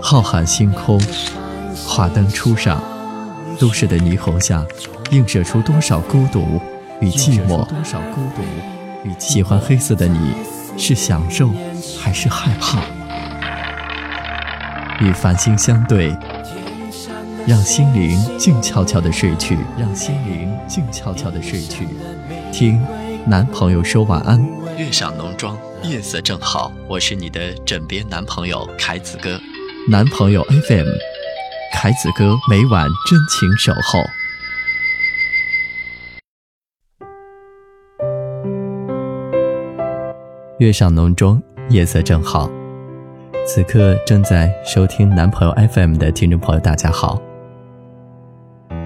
浩瀚星空，华灯初上，都市的霓虹下，映射出多少孤独与寂寞？喜欢黑色的你，是享受还是害怕？与繁星相对，让心灵静悄悄的睡去，让心灵静悄悄的睡去。听男朋友说晚安，月上浓妆，夜色正好。我是你的枕边男朋友凯子哥。男朋友 FM，凯子哥每晚真情守候。月上浓妆，夜色正好。此刻正在收听男朋友 FM 的听众朋友，大家好。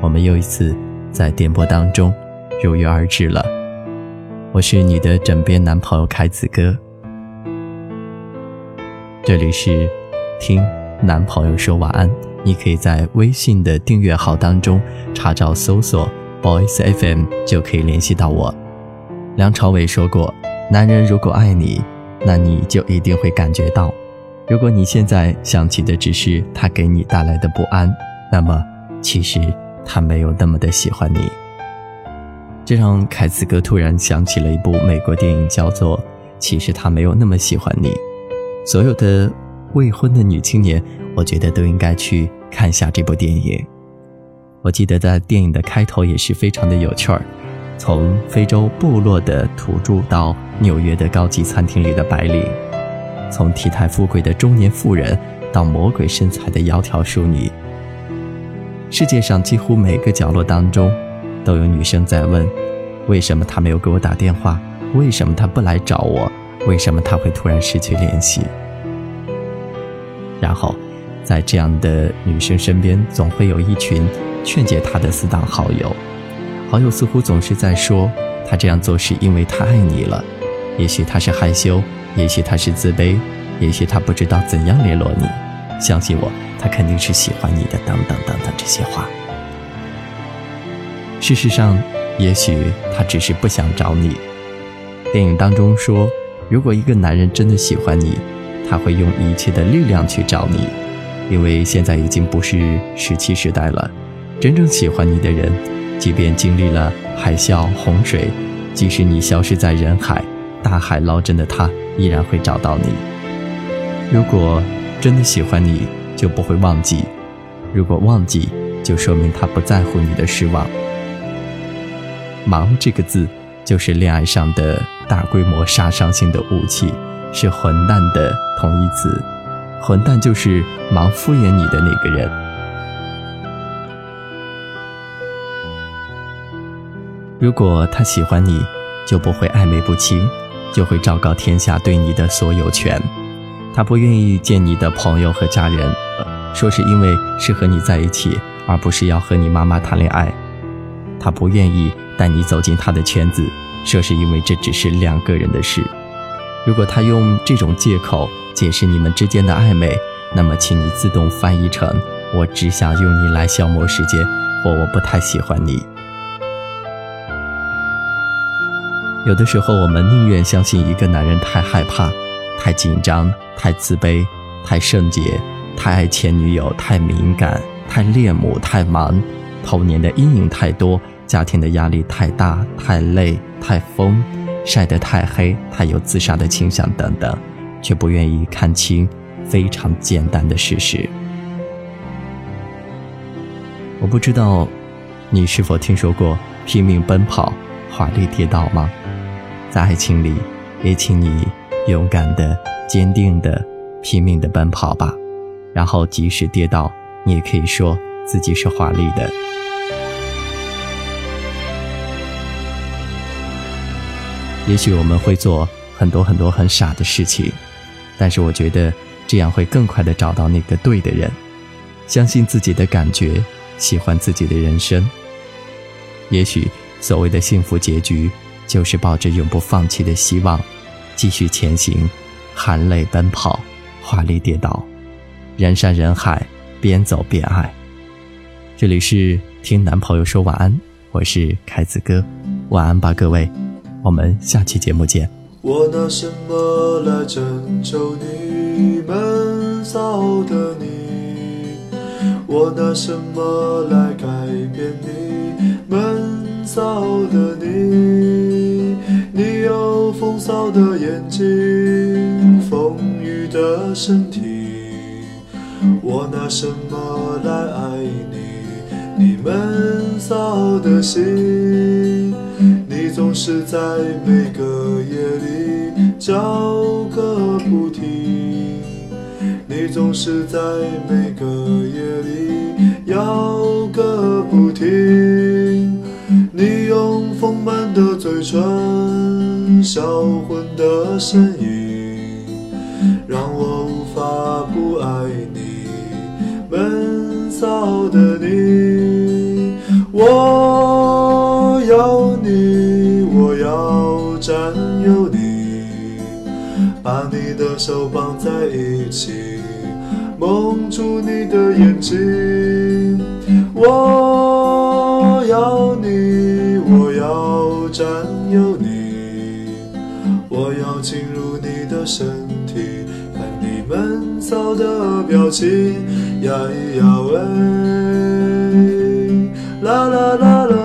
我们又一次在电波当中如约而至了。我是你的枕边男朋友凯子哥。这里是听。男朋友说晚安，你可以在微信的订阅号当中查找搜索 Boys FM 就可以联系到我。梁朝伟说过，男人如果爱你，那你就一定会感觉到。如果你现在想起的只是他给你带来的不安，那么其实他没有那么的喜欢你。这让凯子哥突然想起了一部美国电影，叫做《其实他没有那么喜欢你》。所有的。未婚的女青年，我觉得都应该去看一下这部电影。我记得在电影的开头也是非常的有趣儿，从非洲部落的土著到纽约的高级餐厅里的白领，从体态富贵的中年妇人到魔鬼身材的窈窕淑女。世界上几乎每个角落当中，都有女生在问：为什么他没有给我打电话？为什么他不来找我？为什么他会突然失去联系？然后，在这样的女生身边，总会有一群劝解她的死党好友。好友似乎总是在说，她这样做是因为太爱你了。也许他是害羞，也许他是自卑，也许他不知道怎样联络你。相信我，他肯定是喜欢你的。等等等等这些话。事实上，也许他只是不想找你。电影当中说，如果一个男人真的喜欢你，他会用一切的力量去找你，因为现在已经不是石器时代了。真正喜欢你的人，即便经历了海啸、洪水，即使你消失在人海，大海捞针的他依然会找到你。如果真的喜欢你，就不会忘记；如果忘记，就说明他不在乎你的失望。忙这个字，就是恋爱上的大规模杀伤性的武器。是混蛋的同义词，混蛋就是忙敷衍你的那个人。如果他喜欢你，就不会暧昧不清，就会昭告天下对你的所有权。他不愿意见你的朋友和家人，说是因为是和你在一起，而不是要和你妈妈谈恋爱。他不愿意带你走进他的圈子，说是因为这只是两个人的事。如果他用这种借口解释你们之间的暧昧，那么请你自动翻译成“我只想用你来消磨时间”或“我不太喜欢你”。有的时候，我们宁愿相信一个男人太害怕、太紧张、太自卑、太圣洁、太爱前女友、太敏感、太恋母、太忙、童年的阴影太多、家庭的压力太大、太累、太疯。晒得太黑，他有自杀的倾向等等，却不愿意看清非常简单的事实。我不知道你是否听说过拼命奔跑、华丽跌倒吗？在爱情里，也请你勇敢的、坚定的、拼命的奔跑吧。然后，即使跌倒，你也可以说自己是华丽的。也许我们会做很多很多很傻的事情，但是我觉得这样会更快的找到那个对的人。相信自己的感觉，喜欢自己的人生。也许所谓的幸福结局，就是抱着永不放弃的希望，继续前行，含泪奔跑，华丽跌倒，人山人海，边走边爱。这里是听男朋友说晚安，我是凯子哥，晚安吧，各位。我们下期节目见。我拿什么来拯救你闷骚的你？我拿什么来改变你闷骚的你？你有风骚的眼睛，丰腴的身体。我拿什么来爱你？你闷骚的心。总是在每个夜里叫个不停，你总是在每个夜里摇个不停。你用丰满的嘴唇，销魂的身影，让我无法不爱你，闷骚的你，我你，把你的手绑在一起，蒙住你的眼睛。我要你，我要占有你，我要进入你的身体，看你闷骚的表情，呀咿呀喂，啦啦啦啦，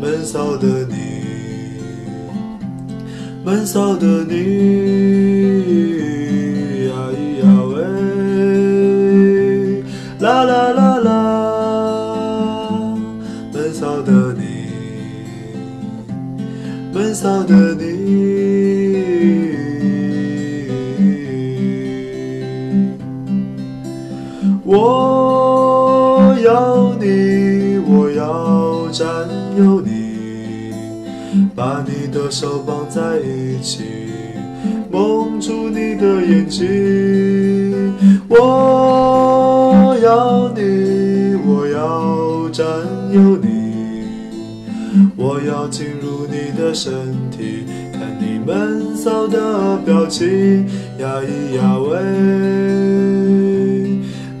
闷骚的。闷骚的你，呀咿呀喂，啦啦啦啦，闷骚的你，闷骚的你，我要你，我要占有你。把你的手绑在一起，蒙住你的眼睛。我要你，我要占有你，我要进入你的身体，看你闷骚的表情，呀咿呀喂，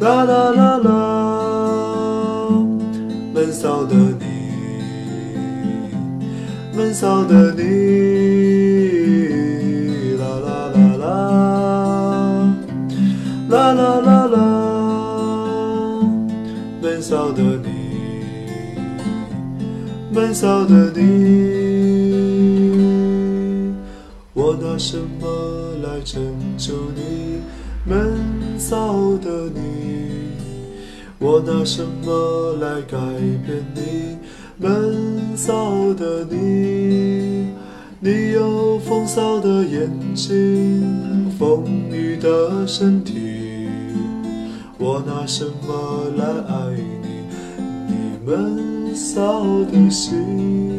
啦啦啦啦，闷骚的你。闷骚的你，啦啦啦啦，闷骚的你，闷骚的你，我拿什么来拯救你？闷骚的你，我拿什么来改变你？闷骚的你，你有风骚的眼睛，风腴的身体，我拿什么来爱你？你闷骚的心。